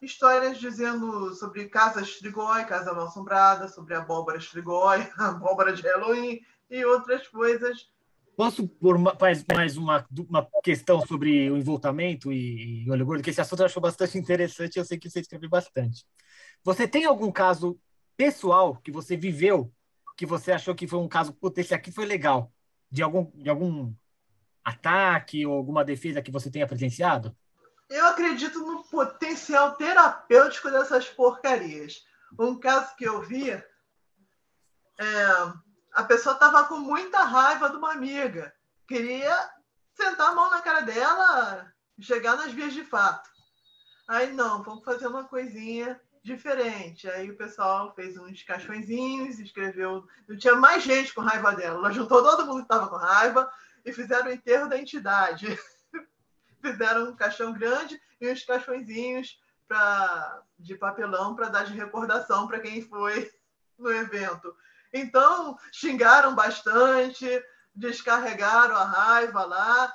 histórias dizendo sobre casa Strigoi, casa mal assombrada, sobre a abóbora Strigoi, a abóbora de Halloween e outras coisas. Posso pôr mais, mais uma, uma questão sobre o envoltamento e, e olho gordo, que esse assunto eu acho bastante interessante eu sei que você escreve bastante. Você tem algum caso pessoal que você viveu, que você achou que foi um caso, putz, esse aqui foi legal, de algum, de algum ataque ou alguma defesa que você tenha presenciado? Eu acredito no potencial terapêutico dessas porcarias. Um caso que eu vi, é, a pessoa estava com muita raiva de uma amiga, queria sentar a mão na cara dela chegar nas vias de fato. Aí, não, vamos fazer uma coisinha diferente. Aí o pessoal fez uns caixõezinhos, escreveu. Não tinha mais gente com raiva dela. Ela juntou todo mundo que estava com raiva e fizeram o enterro da entidade. fizeram um caixão grande e uns caixõezinhos pra, de papelão para dar de recordação para quem foi no evento. Então, xingaram bastante, descarregaram a raiva lá,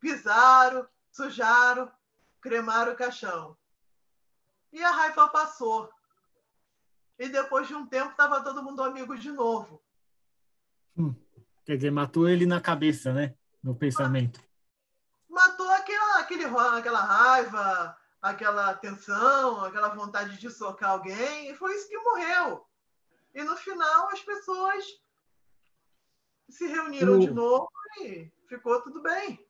pisaram, sujaram, cremaram o caixão. E a raiva passou. E depois de um tempo estava todo mundo amigo de novo. Hum, quer dizer, matou ele na cabeça, né? No pensamento aquele, aquela raiva, aquela tensão, aquela vontade de socar alguém, e foi isso que morreu. E no final as pessoas se reuniram o... de novo e ficou tudo bem.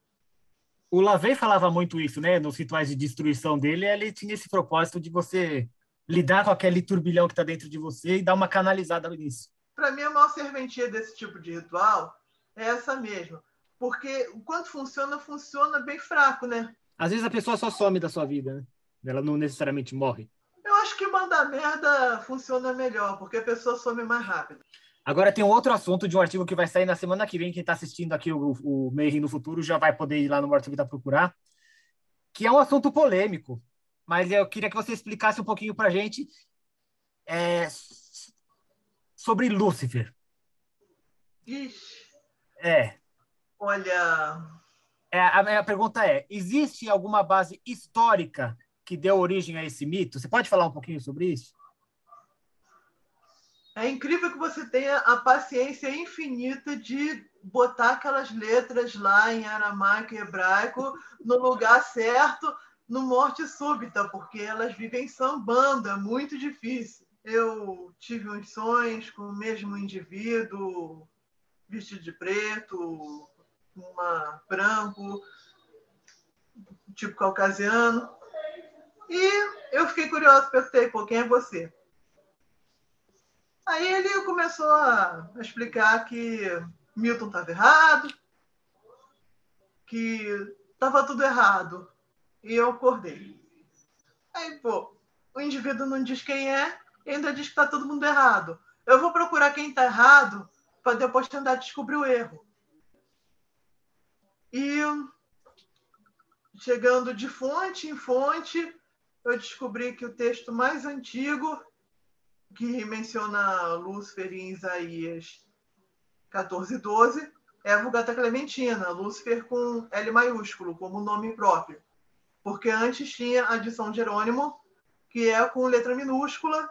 O Lavey falava muito isso, né? Nos rituais de destruição dele, ele tinha esse propósito de você lidar com aquele turbilhão que está dentro de você e dar uma canalizada nisso. Para mim, a maior serventia desse tipo de ritual é essa mesmo porque o quanto funciona, funciona bem fraco, né? Às vezes a pessoa só some da sua vida, né? Ela não necessariamente morre. Eu acho que mandar merda funciona melhor, porque a pessoa some mais rápido. Agora tem um outro assunto de um artigo que vai sair na semana que vem. Quem está assistindo aqui o, o Mayhem no futuro já vai poder ir lá no Morto Vida procurar, que é um assunto polêmico. Mas eu queria que você explicasse um pouquinho para gente é, sobre Lúcifer. Ixi. É. Olha. É, a minha pergunta é: existe alguma base histórica que deu origem a esse mito? Você pode falar um pouquinho sobre isso? É incrível que você tenha a paciência infinita de botar aquelas letras lá em aramaico e hebraico no lugar certo, no morte súbita, porque elas vivem sambando, é muito difícil. Eu tive uns sonhos com o mesmo indivíduo vestido de preto, uma branco, tipo caucasiano. E eu fiquei curiosa, perguntei, pô, quem é você? Aí ele começou a explicar que Milton estava errado, que estava tudo errado. E eu acordei. Aí, pô, o indivíduo não diz quem é e ainda diz que está todo mundo errado. Eu vou procurar quem está errado para depois tentar descobrir o erro. E chegando de fonte em fonte, eu descobri que o texto mais antigo, que menciona Lúcifer em Isaías 14, 12, é a Vulgata Clementina, Lúcifer com L maiúsculo, como nome próprio. Porque antes tinha a de São Jerônimo, que é com letra minúscula,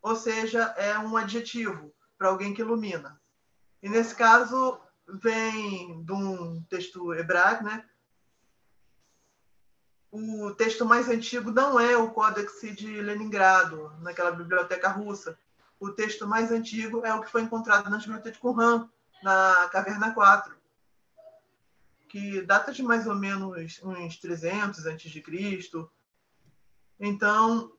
ou seja, é um adjetivo para alguém que ilumina. E nesse caso vem de um texto hebraico, né? O texto mais antigo não é o Códex de Leningrado, naquela biblioteca russa. O texto mais antigo é o que foi encontrado na Gruta de Qumran, na Caverna 4, que data de mais ou menos uns 300 antes de Cristo. Então,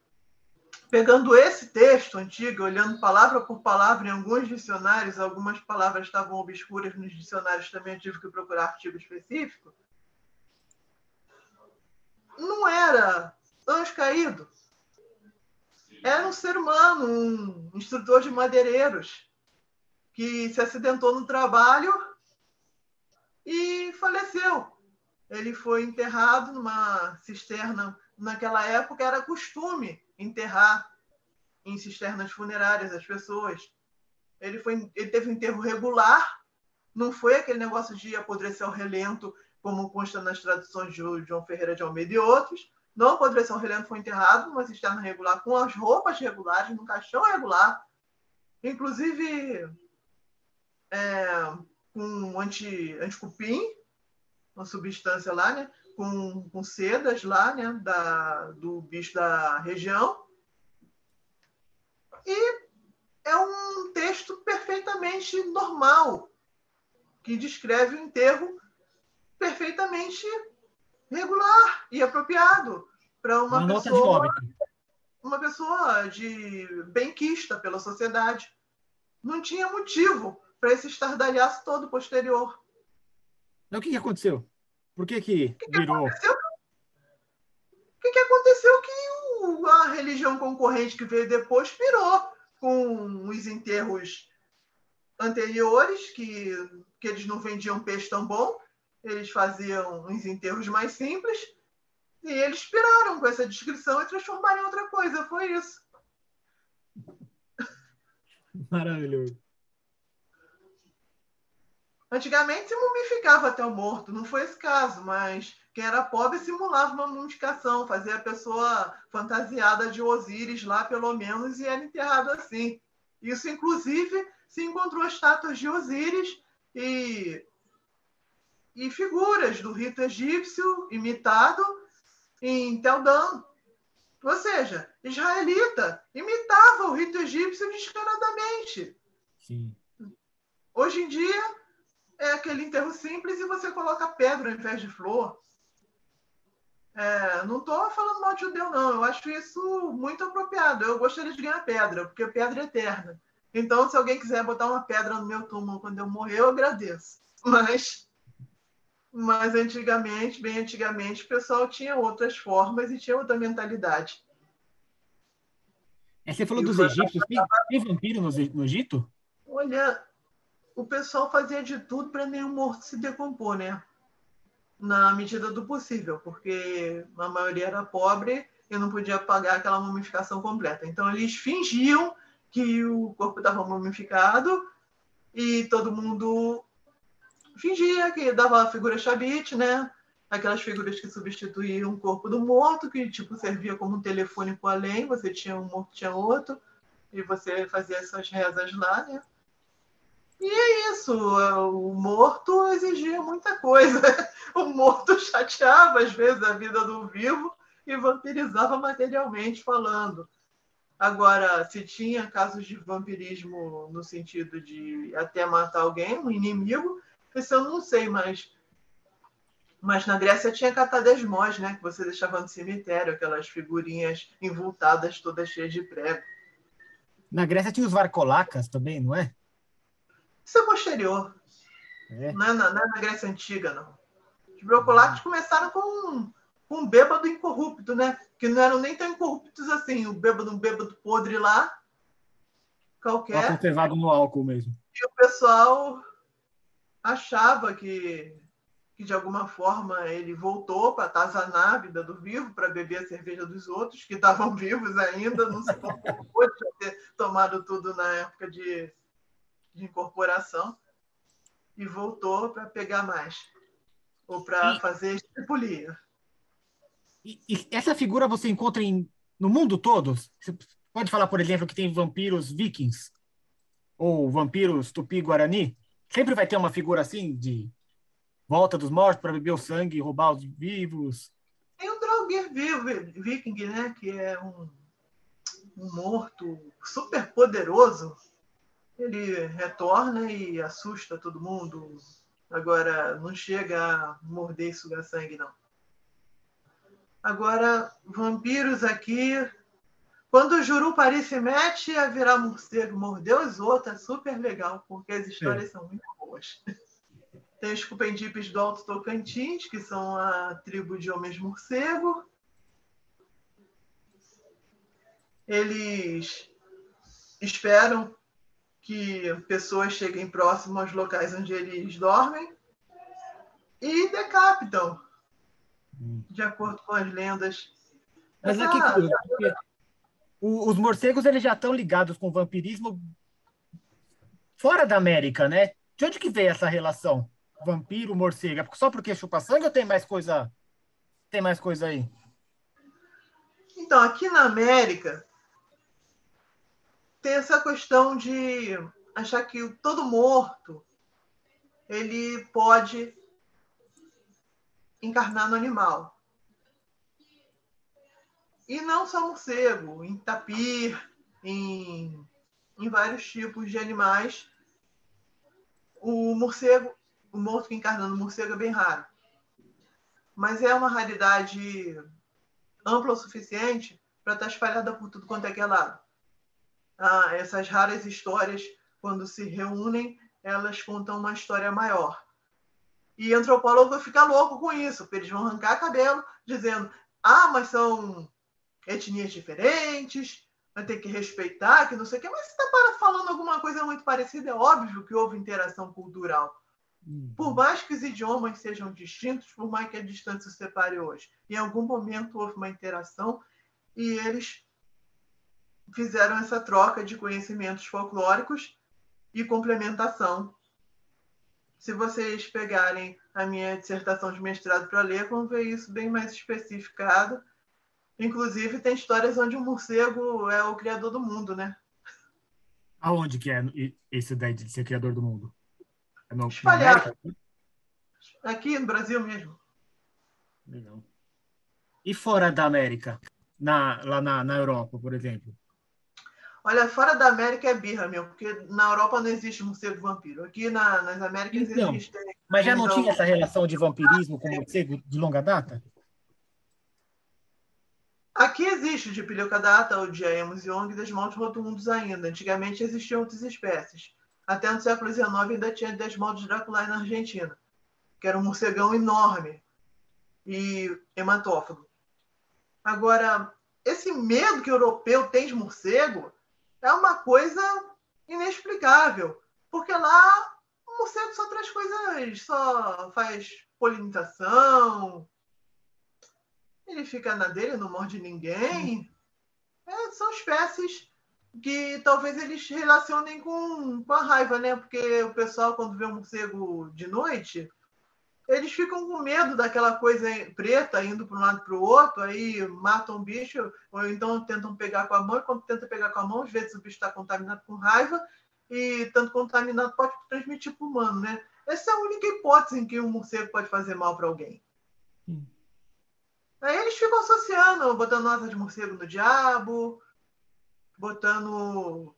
pegando esse texto antigo, olhando palavra por palavra em alguns dicionários, algumas palavras estavam obscuras nos dicionários, também eu tive que procurar artigo específico. Não era anjo caído. Era um ser humano, um instrutor de madeireiros, que se acidentou no trabalho e faleceu. Ele foi enterrado numa cisterna. Naquela época era costume enterrar em cisternas funerárias as pessoas. Ele, foi, ele teve um enterro regular, não foi aquele negócio de apodrecer ao relento, como consta nas traduções de João Ferreira de Almeida e outros. Não apodreceu ao relento, foi enterrado numa cisterna regular, com as roupas regulares, num caixão regular, inclusive é, com anti, anticupim, uma substância lá, né? Com, com sedas lá, né, da, do bicho da região. E é um texto perfeitamente normal, que descreve o enterro perfeitamente regular e apropriado para uma, uma pessoa uma pessoa de benquista pela sociedade. Não tinha motivo para esse estardalhaço todo posterior. Então, o que, que aconteceu? Por que que, que virou? Que o que, que aconteceu que o, a religião concorrente que veio depois pirou com os enterros anteriores, que, que eles não vendiam peixe tão bom, eles faziam uns enterros mais simples, e eles piraram com essa descrição e transformaram em outra coisa. Foi isso. Maravilhoso. Antigamente se mumificava até o morto, não foi esse caso, mas quem era pobre simulava uma mumificação, fazia a pessoa fantasiada de Osíris lá, pelo menos, e era enterrado assim. Isso, inclusive, se encontrou estátuas de Osíris e, e figuras do rito egípcio imitado em Tel Dan. Ou seja, israelita imitava o rito egípcio descaradamente. Sim. Hoje em dia, é aquele enterro simples e você coloca pedra ao invés de flor. É, não estou falando mal de judeu, não. Eu acho isso muito apropriado. Eu gostaria de ganhar pedra, porque pedra é eterna. Então, se alguém quiser botar uma pedra no meu túmulo quando eu morrer, eu agradeço. Mas, mas antigamente, bem antigamente, o pessoal tinha outras formas e tinha outra mentalidade. É, você falou e dos egípcios. Tem, tem vampiro no, no Egito? Olha, o pessoal fazia de tudo para nenhum morto se decompor, né? Na medida do possível, porque a maioria era pobre e não podia pagar aquela mumificação completa. Então eles fingiam que o corpo estava mumificado e todo mundo fingia que dava a figura chabite, né? Aquelas figuras que substituíam o corpo do morto, que tipo servia como um telefone para além, você tinha um morto, tinha outro, e você fazia essas rezas lá, né? E é isso, o morto exigia muita coisa. O morto chateava, às vezes, a vida do vivo e vampirizava materialmente falando. Agora, se tinha casos de vampirismo no sentido de até matar alguém, um inimigo, isso eu não sei, mas. Mas na Grécia tinha catadesmos, né? Que você deixava no cemitério, aquelas figurinhas envoltadas, todas cheias de prego. Na Grécia tinha os varcolacas também, não é? Isso é posterior. É. Não, é na, não, é na, Grécia Antiga, não. Os brocolates começaram com, com um bêbado incorrupto, né? Que não eram nem tão incorruptos assim. O bêbado, um bêbado podre lá, qualquer. Conservado no álcool mesmo. E o pessoal achava que, que de alguma forma ele voltou para atazanar a vida do vivo, para beber a cerveja dos outros, que estavam vivos ainda, não se pode ter tomado tudo na época de de incorporação e voltou para pegar mais ou para fazer estripulia. E, e essa figura você encontra em, no mundo todo? Você pode falar, por exemplo, que tem vampiros vikings? Ou vampiros tupi-guarani? Sempre vai ter uma figura assim de volta dos mortos para beber o sangue, roubar os vivos. Tem o Draugr Viking, né? Que é um, um morto super poderoso. Ele retorna e assusta todo mundo. Agora, não chega a morder e sugar sangue, não. Agora, vampiros aqui. Quando o Jurupari se mete a virar morcego, mordeu os outros, é super legal, porque as histórias são muito boas. Tem os Cupendipes do Alto Tocantins, que são a tribo de homens morcego. Eles esperam que pessoas cheguem próximo aos locais onde eles dormem e decapitam, de acordo com as lendas. Mas aqui, os morcegos eles já estão ligados com o vampirismo fora da América, né? De onde que veio essa relação? vampiro, morcego? É só porque chupa sangue ou tem mais coisa? Tem mais coisa aí? Então, aqui na América tem essa questão de achar que todo morto ele pode encarnar no animal. E não só morcego, em tapir, em, em vários tipos de animais. O morcego o morto que encarna no morcego é bem raro. Mas é uma raridade ampla o suficiente para estar tá espalhada por tudo quanto é que é lado. Ah, essas raras histórias, quando se reúnem, elas contam uma história maior. E antropólogo fica louco com isso, porque eles vão arrancar cabelo dizendo: ah, mas são etnias diferentes, vai ter que respeitar, que não sei o quê. Mas se está falando alguma coisa muito parecida, é óbvio que houve interação cultural. Por mais que os idiomas sejam distintos, por mais que a distância se separe hoje, em algum momento houve uma interação e eles fizeram essa troca de conhecimentos folclóricos e complementação. Se vocês pegarem a minha dissertação de mestrado para ler, vão ver isso bem mais especificado. Inclusive, tem histórias onde o morcego é o criador do mundo, né? Aonde que é esse ideia de ser criador do mundo? É no, Espalhado. Aqui no Brasil mesmo. Legal. E fora da América? Na, lá na, na Europa, por exemplo? Olha, fora da América é birra, meu, porque na Europa não existe morcego vampiro. Aqui na, nas Américas então, existe. Mas já não tinha essa relação de vampirismo com morcego de longa data? Aqui existe de data, o de Aemus Young e desmontes rotundos ainda. Antigamente existiam outras espécies. Até no século XIX ainda tinha Desmodos Draculae na Argentina, que era um morcegão enorme e hematófago. Agora, esse medo que o europeu tem de morcego é uma coisa inexplicável, porque lá o morcego só traz coisas, só faz polinização, ele fica na dele, não morde ninguém. É, são espécies que talvez eles relacionem com, com a raiva, né? Porque o pessoal, quando vê um morcego de noite, eles ficam com medo daquela coisa preta indo para um lado para o outro, aí matam o bicho, ou então tentam pegar com a mão, e quando tenta pegar com a mão, às vezes o bicho está contaminado com raiva, e tanto contaminado pode transmitir para o humano, né? Essa é a única hipótese em que um morcego pode fazer mal para alguém. Hum. Aí eles ficam associando, botando asa de morcego no diabo, botando.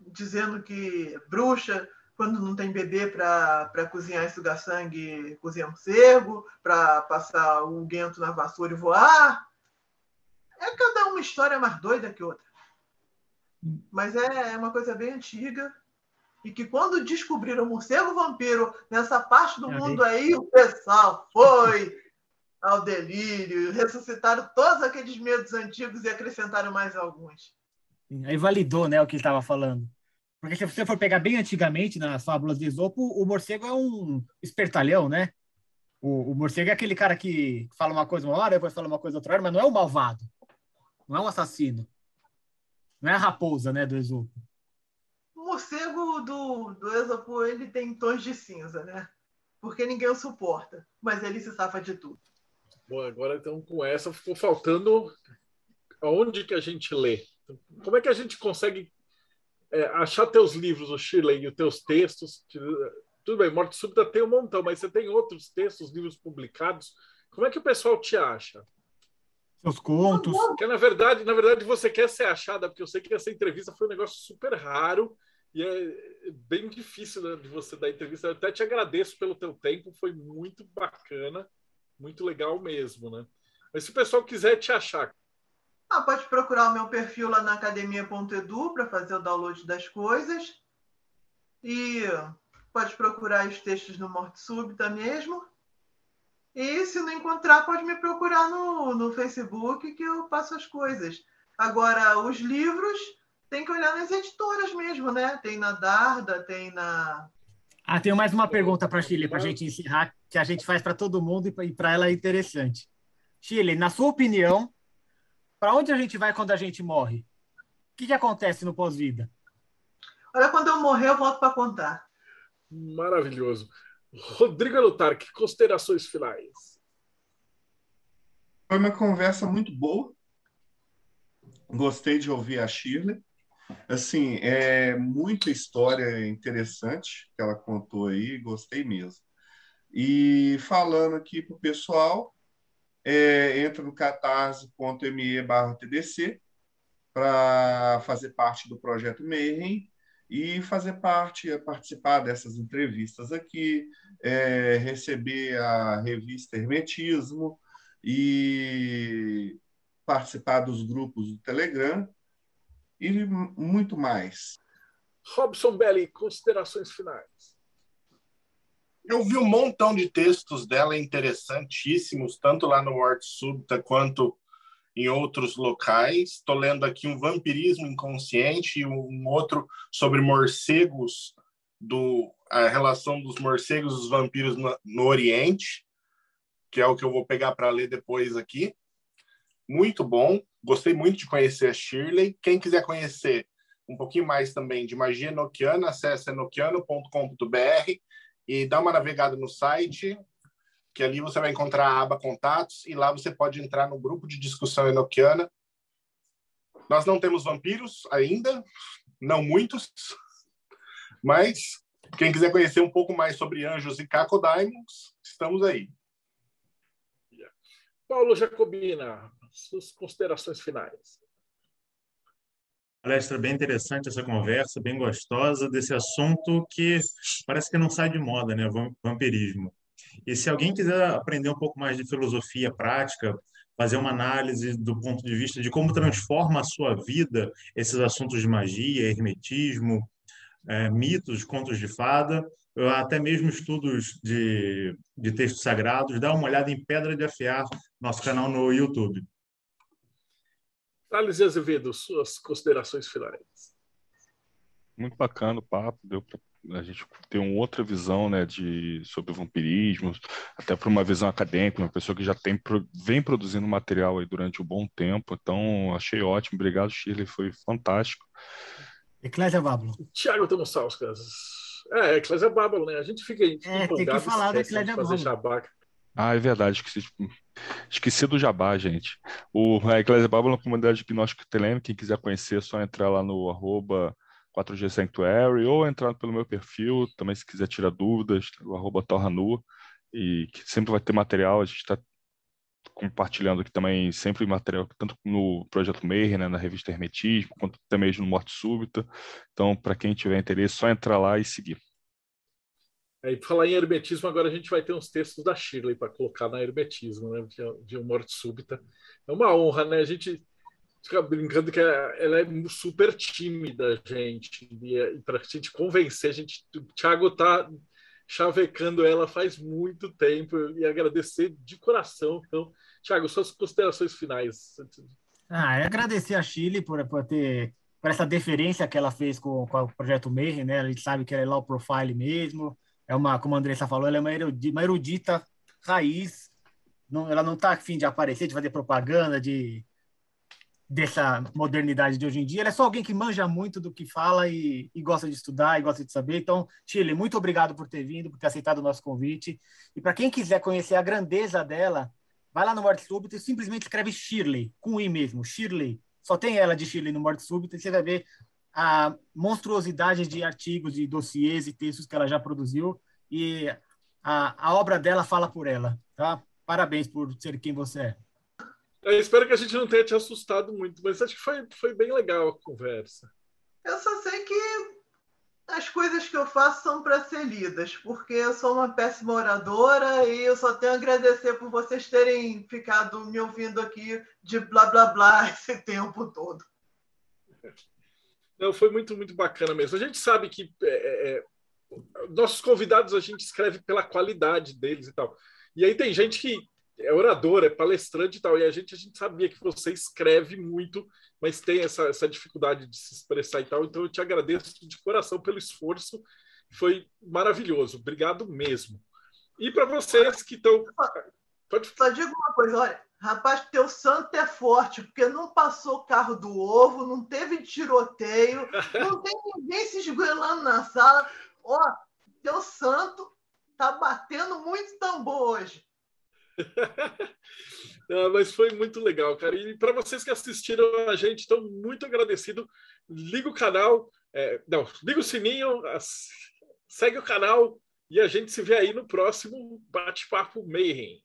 dizendo que bruxa, quando não tem bebê para cozinhar e sugar sangue, cozinha morcego, para passar o guento na vassoura e voar. É cada uma história mais doida que outra. Mas é, é uma coisa bem antiga. E que quando descobriram o morcego vampiro nessa parte do mundo aí, o pessoal foi ao delírio, ressuscitaram todos aqueles medos antigos e acrescentaram mais alguns. Aí validou, né, o que ele estava falando. Porque se você for pegar bem antigamente, nas fábulas de Esopo, o morcego é um espertalhão, né? O, o, morcego é aquele cara que fala uma coisa uma hora, depois fala uma coisa outra hora, mas não é o malvado. Não é um assassino. Não é a raposa, né, do Esopo. O morcego do, do Esopo, ele tem tons de cinza, né? Porque ninguém o suporta, mas ele se safa de tudo. Bom, agora então com essa ficou faltando aonde que a gente lê. Como é que a gente consegue é, achar teus livros, o Shirley, e os teus textos? Tudo bem, Morte Súbita tem um montão, mas você tem outros textos, livros publicados. Como é que o pessoal te acha? Seus contos. Porque, na verdade, na verdade, você quer ser achada, porque eu sei que essa entrevista foi um negócio super raro e é bem difícil né, de você dar entrevista. Eu até te agradeço pelo teu tempo, foi muito bacana, muito legal mesmo, né? Mas se o pessoal quiser te achar, ah, pode procurar o meu perfil lá na academia.edu para fazer o download das coisas. E pode procurar os textos no Morte Súbita mesmo. E se não encontrar, pode me procurar no, no Facebook que eu passo as coisas. Agora, os livros tem que olhar nas editoras mesmo, né? Tem na Darda, tem na. Ah, tenho mais uma pergunta para a Chile, para a gente encerrar, que a gente faz para todo mundo e para ela é interessante. Chile, na sua opinião, para onde a gente vai quando a gente morre? O que, que acontece no pós-vida? Olha, quando eu morrer, eu volto para contar. Maravilhoso. Rodrigo Lutar, que considerações finais? Foi uma conversa muito boa. Gostei de ouvir a Shirley. Assim, é muita história interessante que ela contou aí, gostei mesmo. E falando aqui para o pessoal, é, entra no catarse.me barra TDC para fazer parte do projeto Mayhem e fazer parte, participar dessas entrevistas aqui, é, receber a revista Hermetismo e participar dos grupos do Telegram e muito mais. Robson Belli, considerações finais. Eu vi um montão de textos dela interessantíssimos, tanto lá no Morte Súbita quanto em outros locais. Estou lendo aqui um Vampirismo Inconsciente e um outro sobre morcegos, do, a relação dos morcegos e dos vampiros no, no Oriente, que é o que eu vou pegar para ler depois aqui. Muito bom. Gostei muito de conhecer a Shirley. Quem quiser conhecer um pouquinho mais também de magia enoquiana, acesse enoquiano.com.br e dá uma navegada no site, que ali você vai encontrar a aba Contatos e lá você pode entrar no grupo de discussão enoquiana. Nós não temos vampiros ainda, não muitos, mas quem quiser conhecer um pouco mais sobre anjos e cacodaimons, estamos aí. Paulo Jacobina, suas considerações finais palestra bem interessante essa conversa, bem gostosa desse assunto que parece que não sai de moda, né? Vampirismo. E se alguém quiser aprender um pouco mais de filosofia prática, fazer uma análise do ponto de vista de como transforma a sua vida esses assuntos de magia, hermetismo, é, mitos, contos de fada, até mesmo estudos de, de textos sagrados, dá uma olhada em Pedra de Afiar, nosso canal no YouTube. Thales Azevedo, suas considerações finais. Muito bacana o papo, deu para a gente ter uma outra visão né, de, sobre vampirismo, até para uma visão acadêmica, uma pessoa que já tem, vem produzindo material aí durante um bom tempo, então achei ótimo, obrigado Shirley, foi fantástico. Eclésia Bábulo. Tiago Tomassauskas. É, Eclésia Bábulo, né? A gente fica, é, tem que falar da Eclésia Bábulo. Ah, é verdade, esqueci, esqueci do Jabá, gente. O, a Bábula é uma comunidade de gnóstico telêmico, quem quiser conhecer é só entrar lá no arroba 4G Sanctuary ou entrar pelo meu perfil, também se quiser tirar dúvidas, o arroba Torranu, e sempre vai ter material, a gente está compartilhando aqui também sempre material, tanto no Projeto Meir, né, na revista Hermetismo, quanto também no Morte Súbita. Então, para quem tiver interesse, é só entrar lá e seguir. Aí, falar em hermetismo, agora a gente vai ter uns textos da Shirley para colocar na hermetismo, né? De, de morte súbita. É uma honra, né? A gente fica brincando que ela é super tímida, gente. E, e para a gente convencer, a gente, o Thiago tá chavecando ela faz muito tempo e agradecer de coração. Então, Thiago, suas considerações finais. Ah, é agradecer a Chile por, por ter por essa deferência que ela fez com, com o projeto Mayhem, né? A gente sabe que ela é low profile mesmo é uma, como a Andressa falou, ela é uma erudita, uma erudita raiz. Não, ela não está afim de aparecer, de fazer propaganda, de dessa modernidade de hoje em dia. Ela é só alguém que manja muito do que fala e, e, gosta de estudar e gosta de saber. Então, Chile, muito obrigado por ter vindo, por ter aceitado o nosso convite. E para quem quiser conhecer a grandeza dela, vai lá no Morte Súbita e simplesmente escreve Shirley, com I mesmo, Shirley. Só tem ela de Shirley no Morte Súbita e você vai ver a monstruosidade de artigos, de dossiês e textos que ela já produziu e a, a obra dela fala por ela, tá? Parabéns por ser quem você é. Eu espero que a gente não tenha te assustado muito, mas acho que foi, foi bem legal a conversa. Eu só sei que as coisas que eu faço são para ser lidas, porque eu sou uma péssima oradora e eu só tenho a agradecer por vocês terem ficado me ouvindo aqui de blá blá blá esse tempo todo. Não, foi muito, muito bacana mesmo. A gente sabe que é, é, é nossos convidados a gente escreve pela qualidade deles e tal. E aí tem gente que é orador, é palestrante e tal, e a gente, a gente sabia que você escreve muito, mas tem essa, essa dificuldade de se expressar e tal, então eu te agradeço de coração pelo esforço, foi maravilhoso, obrigado mesmo. E para vocês que estão... Pode... Só digo uma coisa, olha, rapaz, teu santo é forte, porque não passou o carro do ovo, não teve tiroteio, não tem ninguém se esgoelando na sala, ó, teu santo tá batendo muito tambor hoje. Não, mas foi muito legal, cara. E para vocês que assistiram a gente, estou muito agradecido. Liga o canal, é, não, liga o sininho, segue o canal e a gente se vê aí no próximo bate-papo Mayhem.